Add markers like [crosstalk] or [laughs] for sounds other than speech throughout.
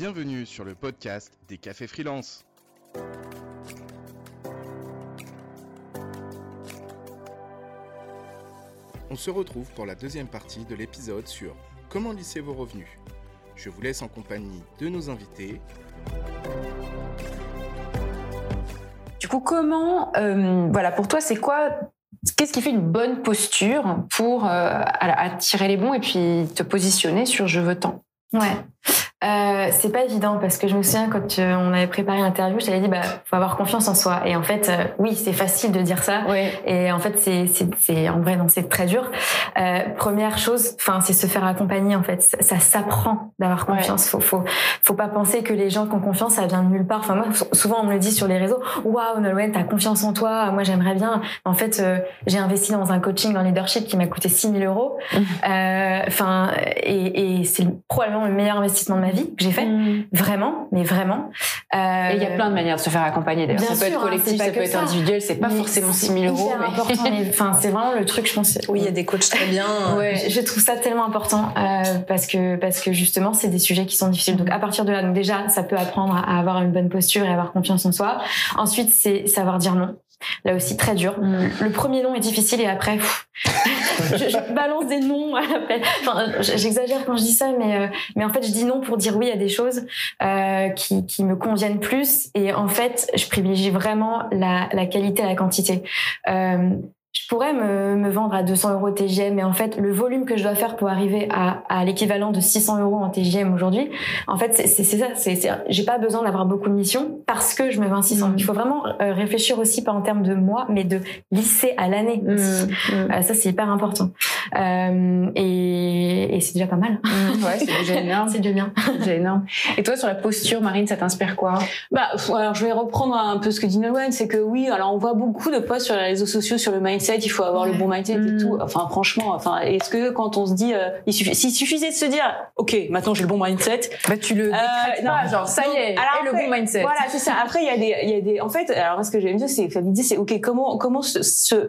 Bienvenue sur le podcast des cafés freelance. On se retrouve pour la deuxième partie de l'épisode sur comment lisser vos revenus. Je vous laisse en compagnie de nos invités. Du coup, comment, euh, voilà, pour toi, c'est quoi Qu'est-ce qui fait une bonne posture pour euh, attirer les bons et puis te positionner sur je veux tant? Ouais. Euh, c'est pas évident parce que je me souviens quand euh, on avait préparé l'interview, je t'avais dit bah faut avoir confiance en soi et en fait euh, oui c'est facile de dire ça et en fait c'est c'est en vrai non c'est très dur. Euh, première chose, enfin c'est se faire accompagner en fait ça, s'apprend d'avoir confiance. Faut faut faut pas penser que les gens qui ont confiance ça vient de nulle part. Enfin moi souvent on me le dit sur les réseaux waouh Nolwenn t'as confiance en toi moi j'aimerais bien. En fait j'ai investi dans un coaching en leadership qui m'a coûté 6000 euros. [laughs] Enfin et, et c'est probablement le meilleur investissement de ma vie que j'ai fait, mm. vraiment, mais vraiment. Euh, et il y a plein de manières de se faire accompagner. D'ailleurs, ça peut être hein, collectif, ça peut être individuel. C'est pas forcément 6 000 euros. C'est important. Enfin, c'est vraiment le truc, je pense. Oui, il y a des coachs très bien. ouais, je trouve ça tellement important euh, parce que parce que justement, c'est des sujets qui sont difficiles. Donc à partir de là, donc déjà, ça peut apprendre à avoir une bonne posture et avoir confiance en soi. Ensuite, c'est savoir dire non. Là aussi, très dur. Mm. Le premier nom est difficile et après, [laughs] je, balance des noms à l'appel. Enfin, j'exagère quand je dis ça, mais, euh, mais en fait, je dis non pour dire oui à des choses euh, qui, qui me conviennent plus. Et en fait, je privilégie vraiment la, la qualité à la quantité. Euh, je pourrais me, me, vendre à 200 euros TGM, mais en fait, le volume que je dois faire pour arriver à, à l'équivalent de 600 euros en TGM aujourd'hui, en fait, c'est ça. C'est, j'ai pas besoin d'avoir beaucoup de missions parce que je me vends 600. Mmh. Il faut vraiment euh, réfléchir aussi pas en termes de mois, mais de lycée à l'année. Mmh. Mmh. Euh, ça, c'est hyper important. Euh, et, et c'est déjà pas mal. Ouais, c'est déjà [laughs] énorme. c'est déjà bien. déjà énorme. Et toi, sur la posture, Marine, ça t'inspire quoi? Bah, alors je vais reprendre un peu ce que dit Nolwenn, c'est que oui, alors on voit beaucoup de posts sur les réseaux sociaux sur le mindset il faut avoir le bon mindset et tout. Mm. Enfin, franchement, enfin, est-ce que quand on se dit, euh, il suffit, s'il suffisait de se dire, ok, maintenant j'ai le bon mindset, bah tu le euh, non, pas, genre ça y est, alors, le bon mindset. Voilà, c'est ça. Après, il y a des, il y a des, en fait, alors ce que j'aime dire, c'est l'idée, c'est ok, comment, comment se,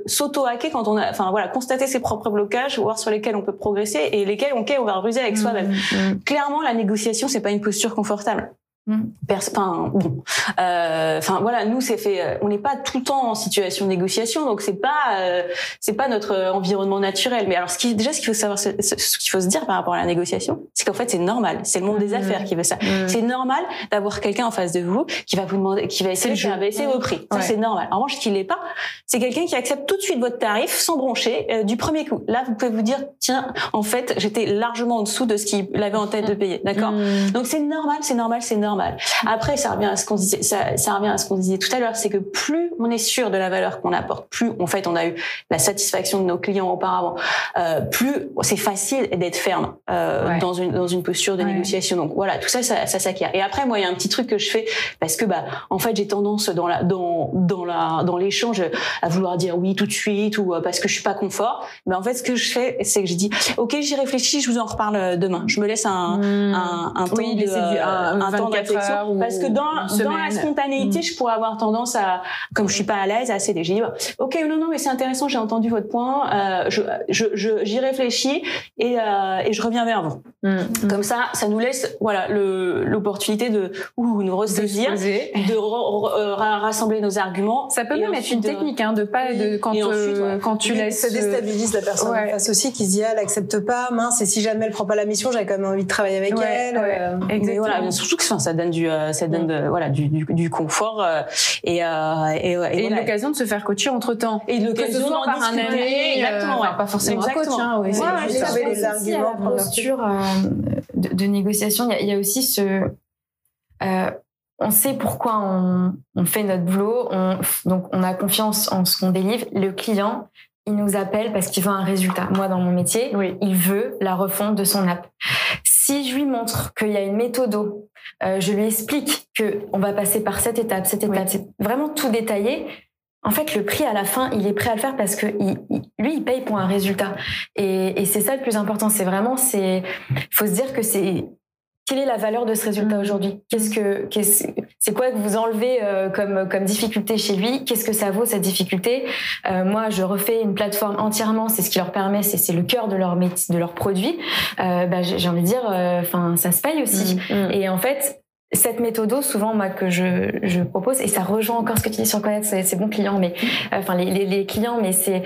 s'auto-hacker quand on a, enfin voilà, constater ses propres blocages, voir sur lesquels on peut progresser et lesquels, ok, on va ruser avec mm, soi-même. Mm. Clairement, la négociation, c'est pas une posture confortable. Mm. Enfin bon, euh, enfin voilà, nous c'est fait, euh, on n'est pas tout le temps en situation de négociation, donc c'est pas euh, c'est pas notre environnement naturel. Mais alors ce qui déjà ce qu'il faut savoir, ce, qu'il faut se dire par rapport à la négociation, c'est qu'en fait c'est normal, c'est le monde des mm. affaires qui veut ça. Mm. C'est normal d'avoir quelqu'un en face de vous qui va vous demander, qui va essayer de baisser vos prix. Ça c'est normal. En revanche, ce qui l'est pas, c'est quelqu'un qui accepte tout de suite votre tarif sans broncher du premier coup. Là, vous pouvez vous dire tiens, en fait j'étais largement en dessous de ce qu'il avait en tête de payer, d'accord? Donc c'est normal, c'est normal, c'est normal. Après, ça revient à ce qu'on disait, ça, ça, revient à ce qu'on disait tout à l'heure, c'est que plus on est sûr de la valeur qu'on apporte, plus en fait on a eu la satisfaction de nos clients auparavant, euh, plus c'est facile d'être ferme euh, dans une dans une posture de négociation. Donc voilà, tout ça, ça, ça s'acquiert. Et après, moi, il y a un petit truc que je fais parce que bah en fait j'ai tendance dans la dans dans la dans l'échange à vouloir dire oui tout de suite ou euh, parce que je suis pas confort. Mais en fait, ce que je fais, c'est que je dis ok, j'y réfléchis, je vous en reparle euh, demain. Je me laisse un mmh. un, un, temps de, un, un temps parce que dans, dans la spontanéité, mm. je pourrais avoir tendance à, comme je suis pas à l'aise, à céder. J'ai dit, ok, non, non, mais c'est intéressant, j'ai entendu votre point, euh, je, je, j'y réfléchis et, euh, et je reviens vers vous. Mm. Comme ça, ça nous laisse, voilà, le, l'opportunité de ou nous ressaisir, de, euh, rassembler nos arguments. Ça peut même être une technique, hein, de pas, de quand, euh, quand tu laisses. Ça déstabilise la personne ouais. face aussi qui se dit, ah, elle accepte pas, mince, et si jamais elle prend pas la mission, j'avais quand même envie de travailler avec elle. Euh, Exactement. Voilà, surtout que ça donne du, euh, ça donne de, voilà du, du, du confort euh, et euh, et, et, et l'occasion de se faire coacher entre temps et l'occasion d'en par un ami exactement ouais. pas forcément un coach hein, oui, ouais, juste les arguments la posture de, de, négociation il y, y, a aussi ce on sait pourquoi on, on fait notre boulot, on, donc on a confiance en ce qu'on délivre. Le client, il nous appelle parce qu'il veut un résultat. Moi, dans mon métier, oui. il veut la refonte de son app. Si je lui montre qu'il y a une méthode, euh, je lui explique que on va passer par cette étape, cette étape, c'est vraiment tout détaillé. En fait, le prix à la fin, il est prêt à le faire parce que il, lui, il paye pour un résultat. Et, et c'est ça le plus important. C'est vraiment, c'est, faut se dire que c'est quelle est la valeur de ce résultat Mm. aujourd'hui? Qu'est-ce que c'est quoi que vous enlevez euh, comme comme difficulté chez lui? Qu'est-ce que ça vaut cette difficulté? Euh, Moi, je refais une plateforme entièrement. C'est ce qui leur permet, c'est c'est le cœur de leur métier, de leur produit. Euh, bah, j'ai envie de dire, enfin, ça se paye aussi. Mm. Et en fait, cette méthode, souvent moi que je, je propose, et ça rejoint encore ce que tu dis sur connaître ses bons clients, mais enfin les, les, les clients, mais c'est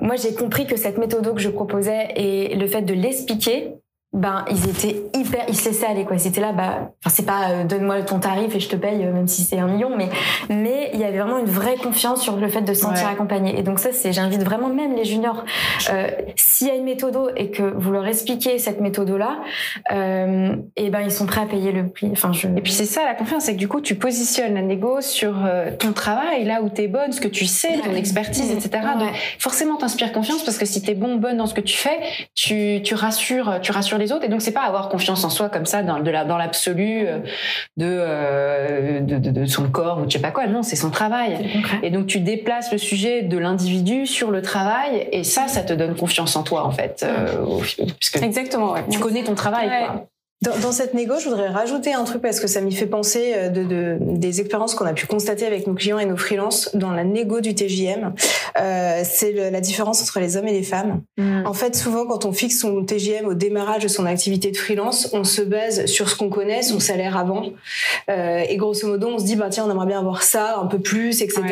moi j'ai compris que cette méthode que je proposais et le fait de l'expliquer, ben ils étaient hyper, ils se laissaient aller quoi. Ils étaient là, bah, enfin c'est pas euh, donne-moi ton tarif et je te paye euh, même si c'est un million, mais mais il y avait vraiment une vraie confiance sur le fait de se sentir Ouais. accompagné. Et donc ça c'est, j'invite vraiment même les juniors, euh, s'il y a une méthode et que vous leur expliquez cette méthode là, et ben ils sont prêts à payer le prix. Enfin je. Et puis c'est ça la confiance, c'est que du coup tu positionnes la négo sur ton travail, là où t'es bonne, ce que tu sais, ton expertise, etc. Ouais. Donc forcément t'inspires confiance parce que si t'es bon, bonne dans ce que tu fais, tu, tu rassures, tu rassures les autres. Et donc c'est pas avoir confiance en soi comme ça dans de la dans l'absolu euh, de, euh, de, de de son corps ou je sais pas quoi. Non, c'est son travail. Et donc tu déplaces le sujet de l'individu sur le travail et ça, ça te donne confiance en toi en fait, euh, puisque Exactement, ouais. tu connais ton travail. Ouais. Quoi. Dans, dans cette négo, je voudrais rajouter un truc parce que ça m'y fait penser euh, de, de- des expériences qu'on a pu constater avec nos clients et nos freelances dans la négo du TJM. Euh, c'est la différence entre les hommes et les femmes. Mm. En fait, souvent, quand on fixe son TJM au démarrage de son activité de freelance, on se base sur ce qu'on connaît, son salaire avant. Euh, et grosso modo, on se dit, bah tiens, on aimerait bien avoir ça, un peu plus, etc.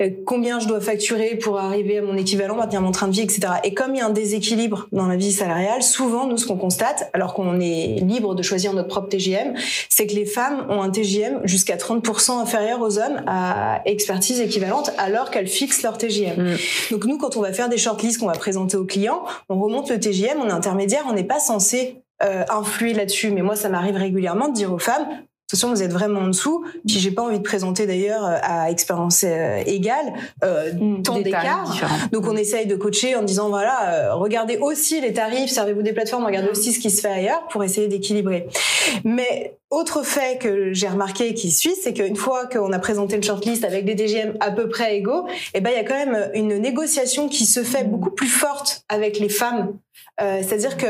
Euh, combien je dois facturer pour arriver à mon équivalent, maintenir mon train de vie, etc. Et comme il y a un déséquilibre dans la vie salariale, souvent, nous, ce qu'on constate, alors qu'on est libre de choisir notre propre TJM, c'est que les femmes ont un TJM jusqu'à 30% inférieur aux hommes à expertise équivalente alors qu'elles fixent leur TJM. Mm. Donc nous, quand on va faire des shortlists qu'on va présenter aux clients, on remonte le TJM, on est intermédiaire, on n'est pas censé euh, influer là-dessus. Mais moi, ça m'arrive régulièrement de dire aux femmes, attention, vous êtes vraiment en dessous. Puis j'ai pas envie de présenter d'ailleurs euh, à expérience euh, égale euh, tant Des tarifs d'écart. Donc on essaye de coacher en disant voilà, euh, regardez aussi les tarifs, servez-vous des plateformes, regardez aussi ce qui se fait ailleurs pour essayer d'équilibrer. Mais autre fait que j'ai remarqué qui suit, c'est qu'une fois qu'on a présenté une shortlist avec des DGM à peu près égaux, eh ben il y a quand même une négociation qui se fait beaucoup plus forte avec les femmes. Euh, C'est-à-dire que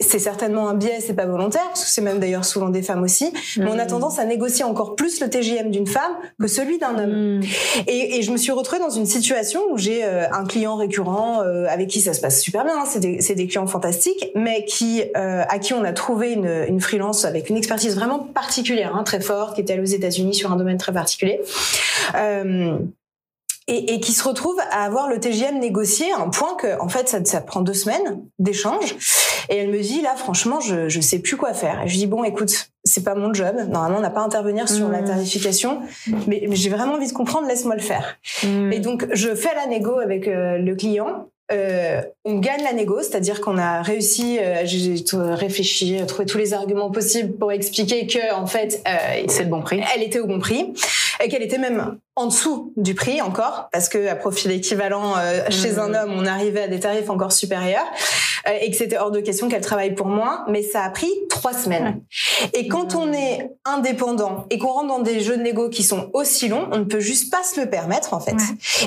c'est certainement un biais, c'est pas volontaire, parce que c'est même d'ailleurs souvent des femmes aussi. Mais on a tendance à négocier encore plus le TGM d'une femme que celui d'un homme. Mm. Et, et je me suis retrouvée dans une situation où j'ai euh, un client récurrent euh, avec qui ça se passe super bien, hein, c'est des, clients fantastiques, mais qui euh, à qui on a trouvé une, une freelance avec une expertise vraiment particulière, hein, très forte, qui était allée aux États-Unis sur un domaine très particulier. Et, et qui se retrouve à avoir le TGM négocié à un point que en fait ça, ça prend deux semaines d'échange et elle me dit là franchement je je sais plus quoi faire et je dis bon écoute c'est pas mon job normalement on n'a pas à intervenir sur la Mmh. tarification mais, mais j'ai vraiment envie de comprendre laisse-moi le faire Mm. et donc, je fais la négo avec euh, le client. Euh, on gagne la négo, c'est-à-dire qu'on a réussi, euh, j'ai réfléchi, euh, trouvé tous les arguments possibles pour expliquer que, en fait, euh, C'est le bon prix. elle était au bon prix et qu'elle était même en dessous du prix encore parce que à profil équivalent euh, chez un homme on arrivait à des tarifs encore supérieurs euh, et que c'était hors de question qu'elle travaille pour moi mais ça a pris trois semaines. Et quand on est indépendant et qu'on rentre dans des jeux de négo qui sont aussi longs on ne peut juste pas se le permettre en fait.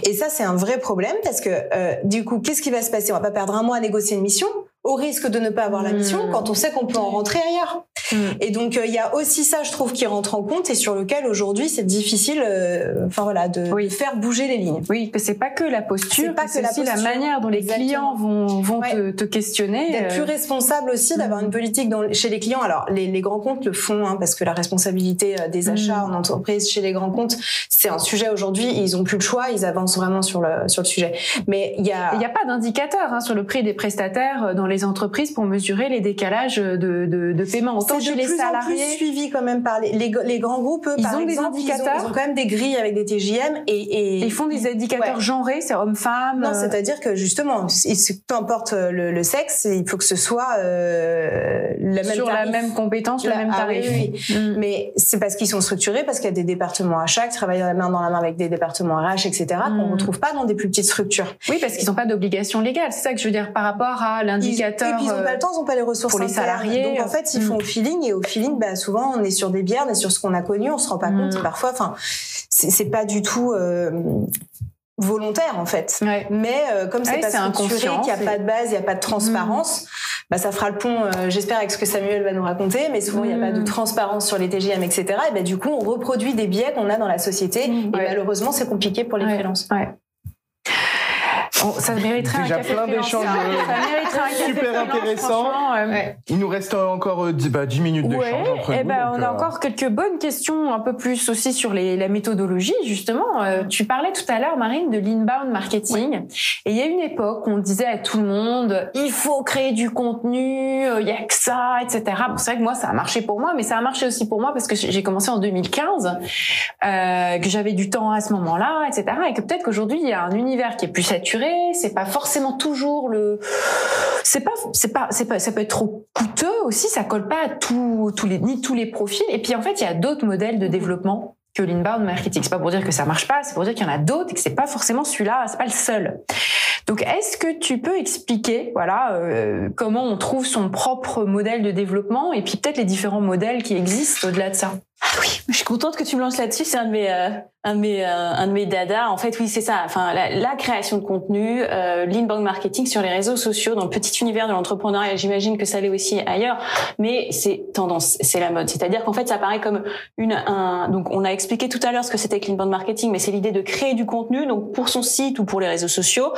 Et ça c'est un vrai problème parce que euh, du coup qu'est-ce qui va se passer? On va pas perdre un mois à négocier une mission au risque de ne pas avoir la mission Mhm. quand on sait qu'on peut en rentrer ailleurs Mm. et donc euh, il y a aussi ça, je trouve, qui rentre en compte et sur lequel aujourd'hui c'est difficile, euh, enfin voilà, de Oui. faire bouger les lignes. Oui, que c'est pas que la posture, C'est pas que c'est la aussi la posture. manière dont les Exactement. clients vont, vont Ouais. te, te questionner. D'être euh, plus responsable aussi, d'avoir une politique dans, chez les clients. Alors les, les grands comptes le font hein, parce que la responsabilité des achats Mhm. en entreprise chez les grands comptes, c'est un sujet aujourd'hui. Ils ont plus le choix, ils avancent vraiment sur le sur le sujet. Mais il y a Il n'y a pas d'indicateur hein, sur le prix des prestataires dans les entreprises pour mesurer les décalages de, de, de paiement. Chez les salariés. plus suivi quand même par les, les, les grands groupes. eux, Ils par ont des exemple, ils ont- indicateurs. Ils ont, quand même des grilles avec des TJM et, et Ils font des indicateurs Ouais. genrés, c'est homme-femme. Non, euh, c'est-à-dire que justement, peu importe le, le sexe, il faut que ce soit euh, la même sur la même compétence, le La- même ah tarif. oui, oui, Mm. Mais c'est parce qu'ils sont structurés, parce qu'il y a des départements achats qui travaillent la main dans la main avec des départements RH, etc., qu'on Mm. retrouve pas dans des plus petites structures. Oui, parce qu'ils n'ont pas d'obligation légale. C'est ça que je veux dire par rapport à Ils, l'indicateur. et puis ils n'ont euh, pas le temps, ils n'ont pas les ressources pour les salariés, Donc en fait, ils mm. font au feeling et au feeling, bah, souvent on est sur des bières, on est sur ce qu'on a connu, on se rend pas Mm. compte. Et parfois, enfin, c'est pas du tout. euh, volontaire en fait. Ouais. Mais euh, comme c'est Ouais, pas c'est structuré, qu'il n'y a pas de base, il n'y a pas de transparence, bah, ça fera le pont, euh, j'espère, avec ce que Samuel va nous raconter, mais souvent il n'y a pas de Mm. transparence sur les TGM, etc. Et bah, du coup, on reproduit des biais qu'on a dans la société, Mm, et ouais. malheureusement, c'est compliqué pour les Ouais. freelances. Ouais. Oh, ça mériterait Déjà un café plein d'échanges, ça. euh, Ça mériterait un café super freelance, intéressant. franchement, euh, Il nous reste encore euh, 10, bah, 10 minutes d'échange Ouais, entre eh nous. ben, donc, on a euh, encore quelques bonnes questions, un peu plus aussi sur les, la méthodologie, justement. Euh, tu parlais tout à l'heure, Marine, de l'inbound marketing. Et il y a une époque où on disait à tout le monde, il faut créer du contenu, euh, il y a que ça, etc. Bon, c'est vrai que moi, ça a marché pour moi, mais ça a marché aussi pour moi parce que j'ai commencé en 2015, euh, que j'avais du temps à ce moment-là, etc. Et que peut-être qu'aujourd'hui, il y a un univers qui est plus saturé, c'est pas forcément toujours le, c'est pas, c'est pas, c'est pas, ça peut être trop coûteux aussi, ça colle pas à tous, tous les, ni tous les profils. Et puis en fait, il y a d'autres modèles de développement que l'inbound marketing. C'est pas pour dire que ça marche pas, c'est pour dire qu'il y en a d'autres et que c'est pas forcément celui-là, c'est pas le seul. Donc, est-ce que tu peux expliquer, voilà, euh, comment on trouve son propre modèle de développement et puis peut-être les différents modèles qui existent au-delà de ça? Je suis contente que tu me lances là-dessus. C'est un de mes, euh, un de mes, euh, un de mes dadas. En fait, oui, c'est ça. Enfin, la, la création de contenu, euh, l'inbound marketing sur les réseaux sociaux, dans le petit univers de l'entrepreneuriat. J'imagine que ça l'est aussi ailleurs, mais c'est tendance, c'est la mode. C'est-à-dire qu'en fait, ça paraît comme une, un. Donc, on a expliqué tout à l'heure ce que c'était que l'inbound marketing, mais c'est l'idée de créer du contenu, donc pour son site ou pour les réseaux sociaux,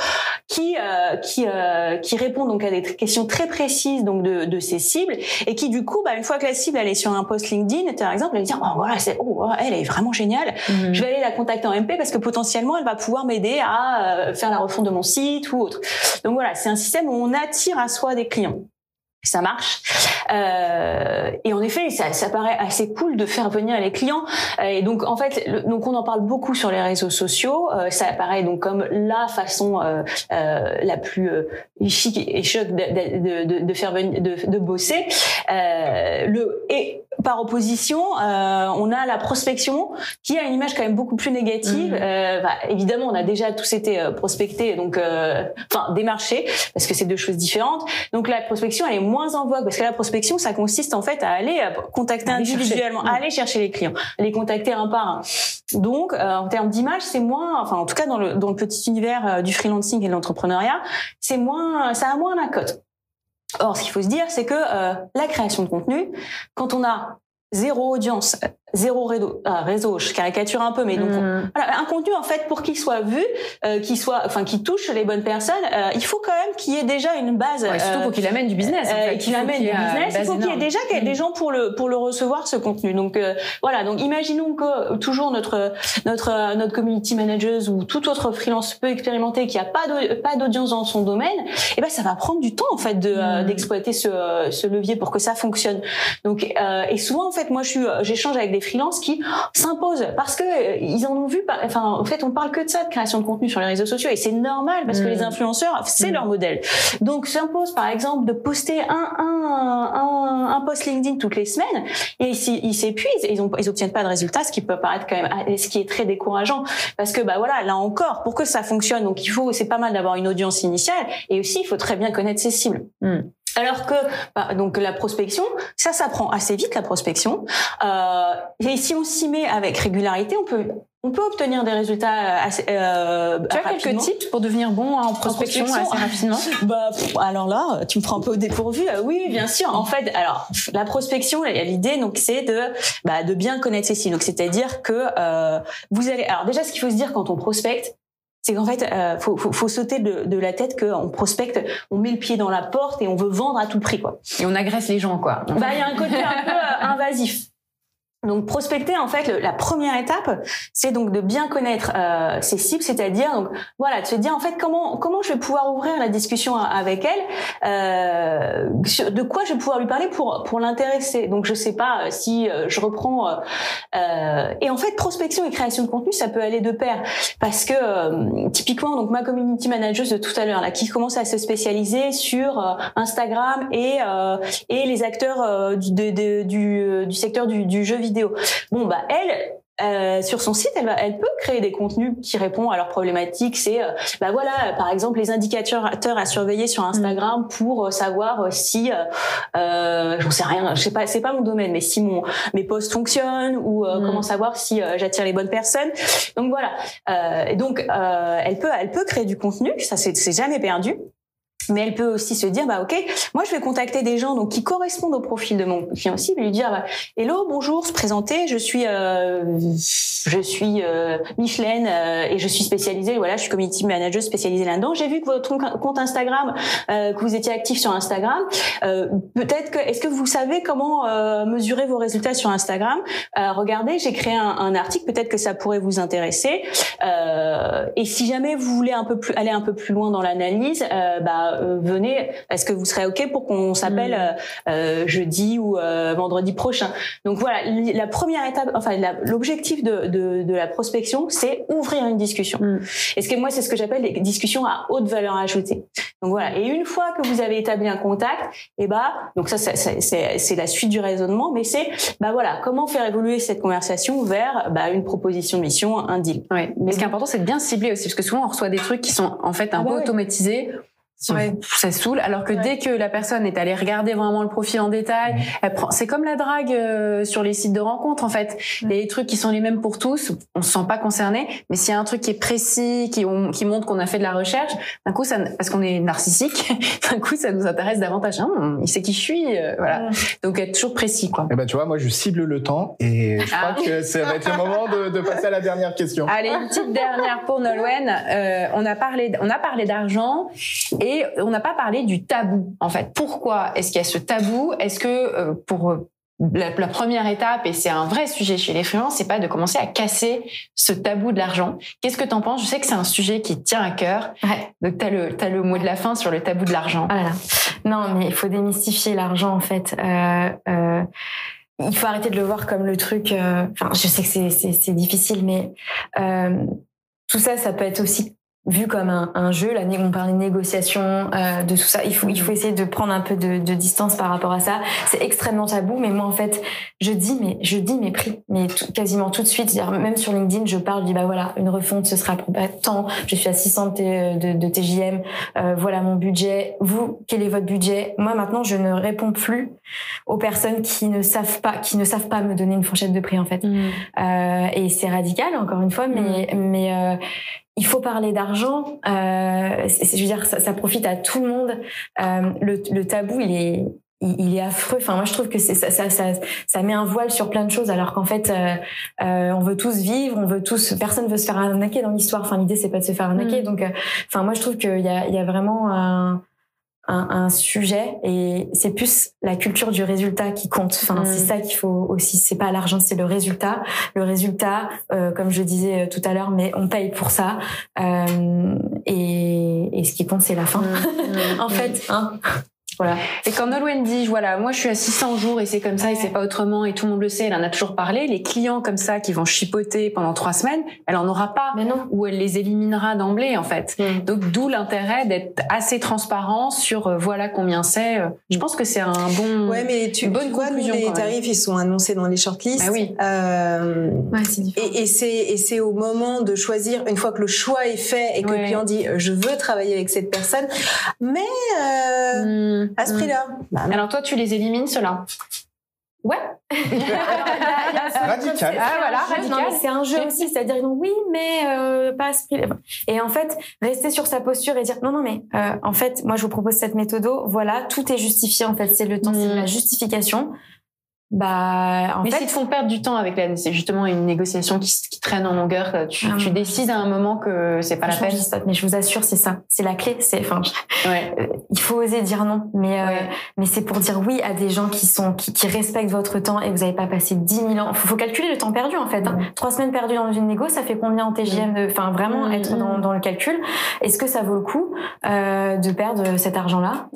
qui, euh, qui, euh, qui répond donc à des questions très précises donc de, de ses cibles et qui du coup, bah, une fois que la cible elle est sur un post LinkedIn, par exemple, elle va dire oh voilà, c'est oh voilà, elle est vraiment géniale. Je vais aller la contacter en MP parce que potentiellement elle va pouvoir m'aider à euh, faire la refonte de mon site ou autre. Donc voilà, c'est un système où on attire à soi des clients. Ça marche. Euh, et en effet, ça, ça paraît assez cool de faire venir les clients. Euh, Et donc, en fait, donc on en parle beaucoup sur les réseaux sociaux. Euh, ça apparaît donc comme la façon euh, euh, la plus euh, chic et choc de, de, de, de faire venir, de, bosser. Le et par opposition, euh, on a la prospection qui a une image quand même beaucoup plus négative. Mhm. Euh, bah, évidemment, on a déjà tous été euh, prospectés, donc euh, enfin démarchés, parce que c'est deux choses différentes. Donc la prospection, elle est moins en vogue parce que la prospection, ça consiste en fait à aller contacter Aller individuellement, chercher. à aller chercher les clients, à les contacter un par un. Donc euh, en termes d'image, c'est moins, enfin en tout cas dans le dans le petit univers du freelancing et de l'entrepreneuriat, c'est moins, ça a moins la cote. Or, ce qu'il faut se dire, c'est que euh, la création de contenu, quand on a zéro audience, zéro réseau, euh, réseau, je caricature un peu, mais donc on- Mhm. voilà, un contenu en fait pour qu'il soit vu, euh, qu'il soit, enfin, qu'il touche les bonnes personnes, euh, il faut quand même qu'il y ait déjà une base. Ouais, surtout euh, pour qu'il amène du business. en euh, fait. qu'il amène du business, il faut qu'il y ait déjà qu'il y ait des gens pour le pour le recevoir ce contenu. Donc euh, voilà, donc imaginons que toujours notre notre notre community manager ou tout autre freelance peu expérimenté qui a pas pas d'audience dans son domaine, et ben ça va prendre du temps en fait de euh, Mm. d'exploiter ce ce levier pour que ça fonctionne. Donc euh, et souvent en fait moi je suis j'échange avec des freelances qui s'imposent parce que euh, ils en ont vu par- enfin en fait on parle que de ça de création de contenu sur les réseaux sociaux et c'est normal parce que Mm. les influenceurs c'est Mm. leur modèle. Donc s'impose par exemple de poster un un un, un post LinkedIn toutes les semaines et ils s'épuisent et ils ont ils obtiennent pas de résultats ce qui peut paraître quand même ah, ce qui est très décourageant parce que bah voilà là encore pour que ça fonctionne donc il faut c'est pas mal d'avoir une audience initiale et aussi il faut très bien connaître ses cibles. Mm. Alors que bah, donc la prospection, ça s'apprend assez vite la prospection. Euh, et si on s'y met avec régularité, on peut on peut obtenir des résultats assez euh, Tu as quelques rapidement. tips pour devenir bon en prospection, prospection. assez rapidement? [laughs] Bah pff, alors là, tu me prends un peu au dépourvu. Euh, Oui, bien sûr. En fait, alors la prospection, l'idée donc c'est de bah, de bien connaître ses cibles. Donc c'est-à-dire que euh, vous allez. Alors déjà, ce qu'il faut se dire quand on prospecte, c'est qu'en fait, euh, faut, faut, faut sauter de, de la tête qu'on prospecte, on met le pied dans la porte et on veut vendre à tout prix, quoi. Et on agresse les gens, quoi. Bah, il y a un côté un peu euh, invasif. Donc prospecter en fait le- la première étape c'est donc de bien connaître euh, ses cibles c'est-à-dire donc voilà de se dire en fait comment comment je vais pouvoir ouvrir la discussion avec elle euh, de quoi je vais pouvoir lui parler pour pour l'intéresser donc je sais pas euh, si euh, je reprends euh, euh, et en fait prospection et création de contenu ça peut aller de pair parce que typiquement donc ma community manager de tout à l'heure là qui commence à se spécialiser sur Instagram et et les acteurs du, du, du secteur du, du jeu vidéo. Bon bah elle euh, sur son site, elle, va, elle peut créer des contenus qui répondent à leurs problématiques. C'est, euh, bah voilà, par exemple, les indicateurs à surveiller sur Instagram mm. pour euh, savoir si, euh, j'en sais rien, je sais pas, c'est pas mon domaine, mais si mon mes posts fonctionnent ou mm. comment savoir si j'attire les bonnes personnes. Donc voilà. et donc, elle peut, elle peut créer du contenu. Ça, c'est jamais perdu mais elle peut aussi se dire bah ok moi je vais contacter des gens donc qui correspondent au profil de mon client cible et lui dire bah, hello bonjour se présenter je suis euh, je suis euh, Michelin euh, et je suis spécialisée voilà je suis community manager spécialisée là-dedans. J'ai vu que votre compte Instagram euh, que vous étiez actif sur Instagram peut-être que est-ce que vous savez comment mesurer vos résultats sur Instagram? Regardez j'ai créé un, un article peut-être que ça pourrait vous intéresser. Et si jamais vous voulez un peu plus aller un peu plus loin dans l'analyse bah euh, venez, est-ce que vous serez ok pour qu'on s'appelle mm. euh, euh, jeudi ou vendredi prochain? Donc voilà, la première étape, enfin l'objectif de, de, de, la prospection, c'est ouvrir une discussion. Mm. Et ce que moi, c'est ce que j'appelle les discussions à haute valeur ajoutée. Donc voilà, et une fois que vous avez établi un contact, et eh bah donc ça, c'est la suite du raisonnement, mais c'est bah voilà, comment faire évoluer cette conversation vers bah, une proposition de mission, un deal. Oui. Mais ce qui est important, c'est de bien cibler aussi, parce que souvent on reçoit des trucs qui sont en fait un ah peu bah automatisés Ouais. Ça saoule. Alors que dès que la personne est allée regarder vraiment le profil en détail, elle prend. C'est comme la drague euh, sur les sites de rencontres en fait. Y a des trucs qui sont les mêmes pour tous. On se sent pas concerné. Mais s'il y a un truc qui est précis, qui, qui montre qu'on a fait de la recherche, d'un coup ça, parce qu'on est narcissique, [laughs] d'un coup ça nous intéresse davantage. Hein, il sait qui je suis, euh, voilà. Donc être toujours précis quoi. Et eh ben tu vois, moi je cible le temps et je crois ah. que ça va être le moment de, de, passer à la dernière question. Allez, une petite dernière pour Nolwenn. Euh, on a parlé, on a parlé d'argent et on n'a pas parlé du tabou, en fait. Pourquoi est-ce qu'il y a ce tabou? Est-ce que euh, pour euh, la, première étape, et c'est un vrai sujet chez les freelances, c'est pas de commencer à casser ce tabou de l'argent. Qu'est-ce que tu en penses? Je sais que c'est un sujet qui tient à cœur. Donc tu as le, as le mot de la fin sur le tabou de l'argent. Voilà. Non, mais il faut démystifier l'argent en fait. Euh, il faut arrêter de le voir comme le truc. Enfin, je sais que c'est difficile, mais tout ça, ça peut être aussi vu comme un, un jeu. Là, on parlait de négociation, euh, de tout ça. Il faut, il faut essayer de prendre un peu de, de distance par rapport à ça. C'est extrêmement tabou, mais moi, en fait, je dis, mais je dis mes prix, mais quasiment tout de suite. Même sur LinkedIn, je parle, je dis bah voilà, une refonte, ce sera tant. Je suis à 600 de, de, TJM. Euh, voilà mon budget. Vous, quel est votre budget? Moi, maintenant, je ne réponds plus aux personnes qui ne savent pas, qui ne savent pas me donner une fourchette de prix, en fait. Mmh. Euh, et c'est radical, encore une fois, mais mmh. mais euh, il faut parler d'argent. Euh, je veux dire, ça, ça, profite à tout le monde. Euh, le, le, tabou, il est, il, est affreux. Enfin, moi, je trouve que ça, ça, ça, ça, met un voile sur plein de choses, alors qu'en fait, euh, euh on veut tous vivre, on veut tous. Personne veut se faire arnaquer dans l'histoire. Enfin, l'idée, c'est pas de se faire arnaquer. Mm. Donc, euh, enfin, moi, je trouve qu'il y a, il y a vraiment un un, un sujet et c'est plus la culture du résultat qui compte. Enfin, c'est mm. ça qu'il faut aussi. C'est pas l'argent, c'est le résultat. Le résultat, euh, comme je disais euh, tout à l'heure, mais on paye pour ça. Euh, et, et, ce qui compte, c'est la fin. Mm. [laughs] en fait, hein. Voilà. Et quand Nolwenn dit, voilà, moi je suis à 600 jours et c'est comme ça et c'est pas autrement et tout le monde le sait, elle en a toujours parlé, les clients comme ça qui vont chipoter pendant trois semaines, elle en aura pas. Mais non. Ou elle les éliminera d'emblée en fait. Mm. Donc d'où l'intérêt d'être assez transparent sur euh, voilà combien c'est. Euh. Je pense que c'est un bon. Ouais, mais tu, bonne vois, les tarifs ils sont annoncés dans les shortlists. Bah oui. Euh, ouais, et, et c'est et c'est au moment de choisir une fois que le choix est fait et que le client dit je veux travailler avec cette personne, mais euh, mm à ce prix-là. Bah, Alors toi, tu les élimines, ceux-là Ouais. [laughs] radical. Ah voilà, radical. C'est un jeu aussi, c'est-à-dire oui, mais euh, pas à ce prix. Et en fait, rester sur sa posture et dire non, non, mais euh, en fait, moi je vous propose cette méthode. Voilà, tout est justifié. En fait, c'est le temps, c'est mm. la justification. Bah, en mais fait, si te font perdre du temps avec la, c'est justement une négociation qui, qui traîne en longueur. Tu, ah, tu décides à un moment que c'est pas la peine. mais je vous assure, c'est ça, c'est la clé. C'est, enfin, ouais. [laughs] Euh, il faut oser dire non, mais euh, mais c'est pour dire oui à des gens qui sont qui, qui respectent votre temps et vous n'avez pas passé 10 000 ans. Faut, faut calculer le temps perdu en fait. Hein. Trois semaines perdues dans une négo, ça fait combien en TGM Enfin, vraiment être dans, dans le calcul? Est-ce que ça vaut le coup euh, de perdre cet argent-là?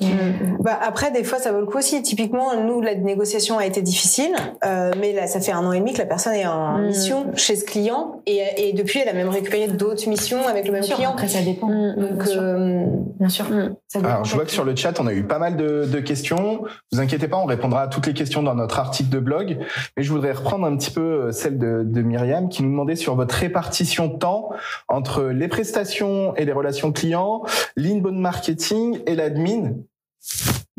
Bah après, des fois, ça vaut le coup aussi. Typiquement, nous, la négociation a été difficile difficile. Euh, mais là, ça fait un an et demi que la personne est en Mm. mission chez ce client et, et depuis, elle a même récupéré d'autres missions avec le même Bien sûr, client. Après, ça dépend. Donc, bien sûr. euh, Bien sûr. Mm. Ça dépend Alors, je vois que sur le chat, on a eu pas mal de, de questions. Vous inquiétez pas, on répondra à toutes les questions dans notre article de blog. Mais je voudrais reprendre un petit peu euh, celle de, de Myriam qui nous demandait sur votre répartition de temps entre les prestations et les relations clients, l'inbound marketing et l'admin.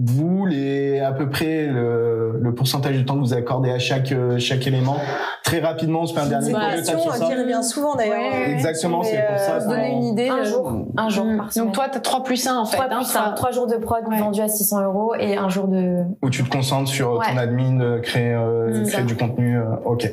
Vous, les, à peu près le, le pourcentage de temps que vous accordez à chaque, euh, chaque élément. Très rapidement, on se fait un dernier une de euh, ça. qui revient souvent d'ailleurs. Ouais, ouais, Exactement, c'est pour ça. euh, Pour se donner une idée. Un euh, jour, un jour Mm. par semaine. Donc toi, t'as 3 plus 1 en fait. 3 hein, plus 1, trois- 3 jours de prod Ouais. vendus à 600 euros et un jour de. Où tu te concentres sur ton Ouais. admin, euh, créer, euh, créer du contenu. euh, ok.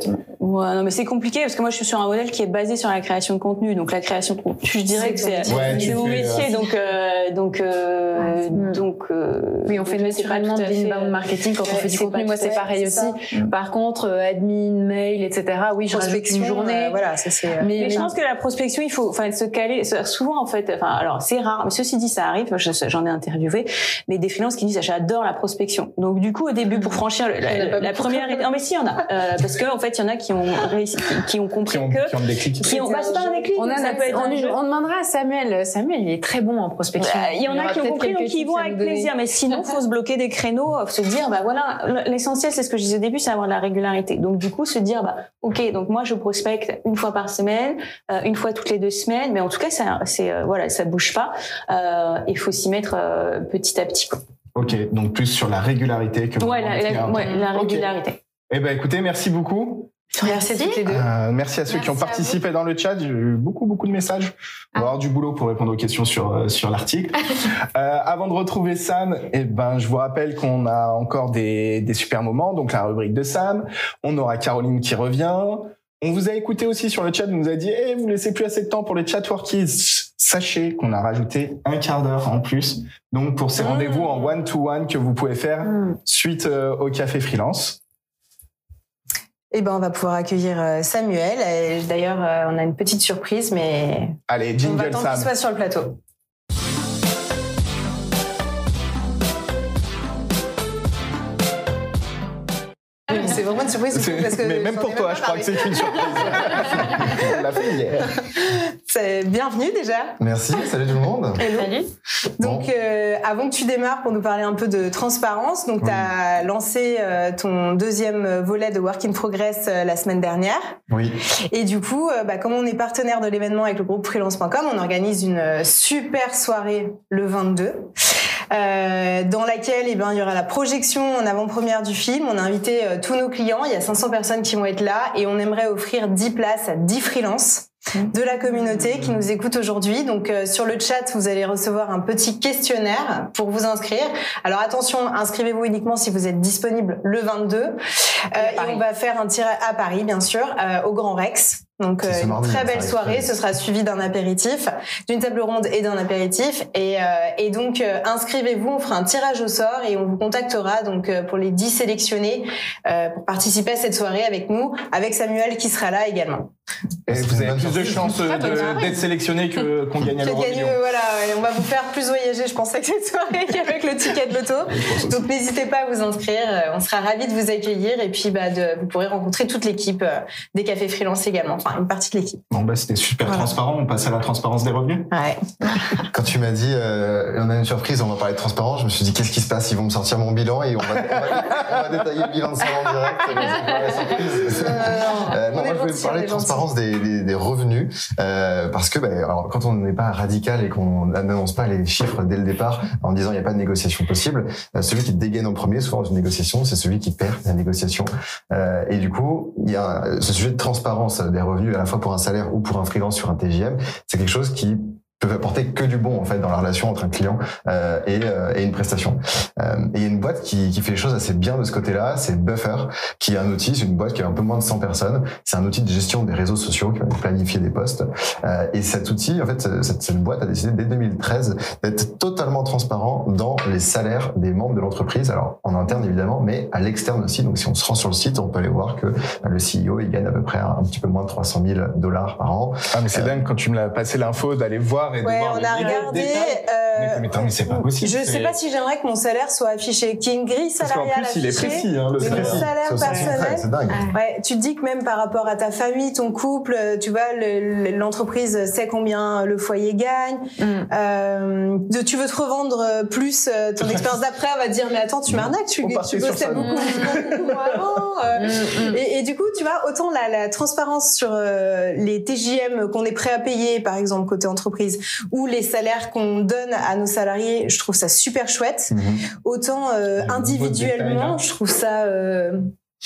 Ouais, non, mais c'est compliqué parce que moi, je suis sur un modèle qui est basé sur la création de contenu. Donc, la création de contenu, je dirais que c'est Ouais, mon fais, métier. Donc, euh, donc, euh, Ouais. donc, euh, Oui, on fait naturellement de l'inbound euh, marketing quand on fait du contenu. Moi, c'est pareil aussi. ça. Par contre, euh, admin, mail, etc. Oui, je rajoute prospection, une journée. euh, voilà, ça c'est. euh, Mais, Mais je pense que la prospection, il faut, enfin, se caler. Souvent, en fait, enfin, alors c'est rare, mais ceci dit, ça arrive. je- J'en ai interviewé, mais des freelances qui disent, j'adore la prospection. Donc, du coup, au début, pour franchir le- en a la, la première, étape- non, mais si, il y en a, euh, parce que en fait, il y en a qui ont réussi, qui, ont compris Qui ont, que, qui ont le déclic. qui ont, bah, c'est pas un déclic, on, a ça notre- peut être on, un on demandera à Samuel. Samuel, il est très bon en prospection. Euh, Il y en a qui ont compris, donc qui vont avec plaisir. Mais sinon, faut se bloquer des créneaux, faut se dire, bah voilà, l'essentiel, c'est ce que je disais au début, c'est avoir de la régularité. Donc du coup, se dire, bah ok, donc moi je prospecte une fois par semaine, euh, une fois toutes les deux semaines, mais en tout cas, ça, c'est euh, voilà, ça bouge pas. Euh, Il faut s'y mettre euh, petit à petit. Quoi. Ok, donc plus sur la régularité que Ouais, la, la- ouais, la régularité. Eh ben écoutez, merci beaucoup. Merci à toutes les deux. Euh, merci à ceux qui ont participé dans le chat. J'ai eu beaucoup beaucoup de messages. On va Ah. avoir du boulot pour répondre aux questions sur euh, sur l'article. [laughs] euh, avant de retrouver Sam, eh ben je vous rappelle qu'on a encore des des super moments. Donc la rubrique de Sam, on aura Caroline qui revient. On vous a écouté aussi sur le chat, vous nous a dit, eh, vous laissez plus assez de temps pour les chat workies. Sachez qu'on a rajouté un quart d'heure en plus. Donc, pour ces Mmh. rendez-vous en one-to-one que vous pouvez faire Mm. suite euh, au café freelance. Eh ben, on va pouvoir accueillir euh, Samuel. D'ailleurs, euh, on a une petite surprise, mais Allez, on va jingle attendre Sam. qu'il soit sur le plateau. C'est vraiment une surprise C'est- parce que mais même pour toi, je crois que c'est une surprise. On [laughs] l'a fait hier. C'est- Bienvenue déjà. Merci, salut tout le monde. Salut. Donc, euh, avant que tu démarres pour nous parler un peu de transparence, donc tu as lancé euh, ton deuxième volet de Work in Progress euh, la semaine dernière. Oui, Et du coup, euh, bah, comme on est partenaire de l'événement avec le groupe freelance.com, on organise une euh, super soirée le 22. Euh, dans laquelle eh ben, il y aura la projection en avant-première du film. On a invité euh, tous nos clients, il y a 500 personnes qui vont être là et on aimerait offrir 10 places à 10 freelances de la communauté qui nous écoute aujourd'hui. Donc euh, sur le chat, vous allez recevoir un petit questionnaire pour vous inscrire. Alors attention, inscrivez-vous uniquement si vous êtes disponible le 22. Euh, et on va faire un tirage à Paris, bien sûr, euh, au Grand Rex. Donc euh, une mardi, très belle soirée, ce sera suivi d'un apéritif, d'une table ronde et d'un apéritif. Et, euh, et donc euh, inscrivez-vous, on fera un tirage au sort et on vous contactera donc euh, pour les 10 sélectionnés euh, pour participer à cette soirée avec nous, avec Samuel qui sera là également. Et vous avez plus de chances soirée. d'être sélectionné que [laughs] qu'on gagne à l'euro euh, voilà, et on va vous faire plus voyager, je pense, avec cette soirée [laughs] qu'avec le ticket de loto. Donc n'hésitez pas à vous inscrire, euh, on sera ravis de vous accueillir et puis bah, de, vous pourrez rencontrer toute l'équipe euh, des cafés freelance également, enfin une partie de l'équipe. Bon bah c'était super Voilà. transparent. On passe à la transparence des revenus. Ouais. [laughs] quand tu m'as dit euh, on a une surprise, on va parler de transparence, je me suis dit qu'est-ce qui se passe? Ils vont me sortir mon bilan et on va, on va, on va détailler le bilan de Sam en direct. Ça la surprise. Euh, non, moi, je voulais gentils, vous parler de est transparence des, revenus euh, parce que bah, quand on n'est pas radical et qu'on n'annonce pas les chiffres dès le départ en disant il n'y a pas de négociation possible, euh, celui qui dégaine en premier, souvent dans une négociation, c'est celui qui perd la négociation. Euh, et du coup, il y a ce sujet de transparence des revenus à la fois pour un salaire ou pour un freelance sur un TGM, c'est quelque chose qui peut apporter que du bon en fait dans la relation entre un client euh, et, euh, et une prestation. Euh, et il y a une boîte qui, qui fait les choses assez bien de ce côté-là, c'est Buffer, qui est un outil, c'est une boîte qui a un peu moins de 100 personnes. C'est un outil de gestion des réseaux sociaux qui va planifier des postes. Euh, et cet outil, en fait, cette, cette boîte a décidé dès 2013 d'être totalement transparent dans les salaires des membres de l'entreprise. Alors en interne évidemment, mais à l'externe aussi. Donc si on se rend sur le site, on peut aller voir que bah, le CEO il gagne à peu près un, un petit peu moins de 300 000 dollars par an. Ah mais c'est dingue quand tu me l'as passé l'info d'aller voir voir et de Ouais, voir on a regardé. euh, Mais, mais, attends, mais c'est pas possible. je sais pas si j'aimerais que mon salaire soit affiché, qu'il y ait une grille Parce qu'en salariale plus, il est précis, hein, le salaire. salaire personnel. C'est dingue. Ouais, tu te dis que même par rapport à ta famille, ton couple, euh, tu vois, le- le- l'entreprise sait combien le foyer gagne. Mm. Euh, de, tu veux te revendre euh, plus, euh, ton [laughs] expérience d'après on va te dire mais attends tu m'arnaques, tu, On tu bossais ça. beaucoup, beaucoup moins avant. euh. Mm, mm. Et, et du coup, tu vois, autant la, la transparence sur euh, les TJM qu'on est prêt à payer, par exemple côté entreprise, ou les salaires qu'on donne à nos salariés, je trouve ça super chouette. Mhm. Autant euh, individuellement, détail, là. je trouve ça euh,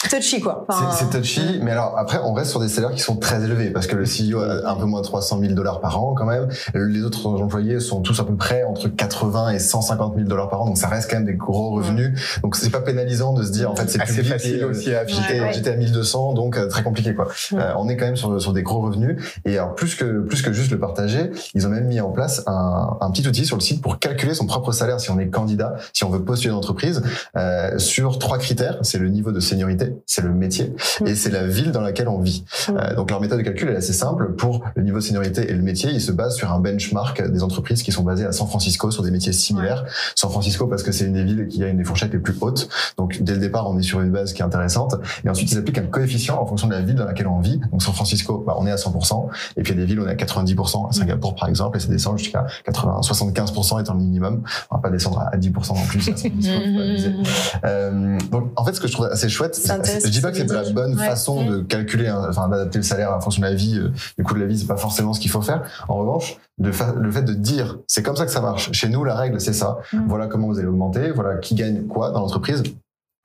touchy quoi. Enfin, C'est touchy, mais alors après, on reste sur des salaires qui sont très élevés parce que le CEO a un peu moins de 300 000 dollars par an quand même. Les autres employés sont tous à peu près entre 80 et 150 000 dollars par an, donc ça reste quand même des gros revenus. Donc c'est pas pénalisant de se dire en fait c'est Assez public facile et, euh, aussi à afficher. J'étais Ouais. j'étais à 1200, donc euh, très compliqué quoi. Ouais. Euh, on est quand même sur, sur des gros revenus et alors plus que plus que juste le partager, ils ont même mis en place un, un petit outil sur le site pour calculer son propre salaire si on est candidat, si on veut postuler une entreprise euh, sur trois critères. C'est le niveau de seniorité, c'est le métier et c'est la ville dans laquelle on vit. Euh, donc leur méthode de calcul est assez simple. Pour le niveau de seniorité et le métier, ils se basent sur un benchmark des entreprises qui sont basées à San Francisco sur des métiers similaires. San Francisco parce que c'est une des villes qui a une des fourchettes les plus hautes. Donc dès le départ, on est sur une base qui est intéressante. Et ensuite, ils appliquent un coefficient en fonction de la ville dans laquelle on vit. Donc San Francisco, bah, on est à 100%. Et puis il y a des villes où on est à 90%, à Singapour par exemple, et ça descend jusqu'à 80, 75% étant le minimum. On va pas descendre à 10% non plus. à San Francisco, faut pas abuser. [laughs] Euh, donc en fait, ce que je trouve assez chouette, je dis pas que c'est la bonne. Ouais. façon de calculer, enfin d'adapter le salaire en fonction de la vie, euh, du coût de la vie, c'est pas forcément ce qu'il faut faire. En revanche, de fa- le fait de dire, c'est comme ça que ça marche. Chez nous, la règle, c'est ça. Mm. Voilà comment vous allez augmenter, voilà qui gagne quoi dans l'entreprise.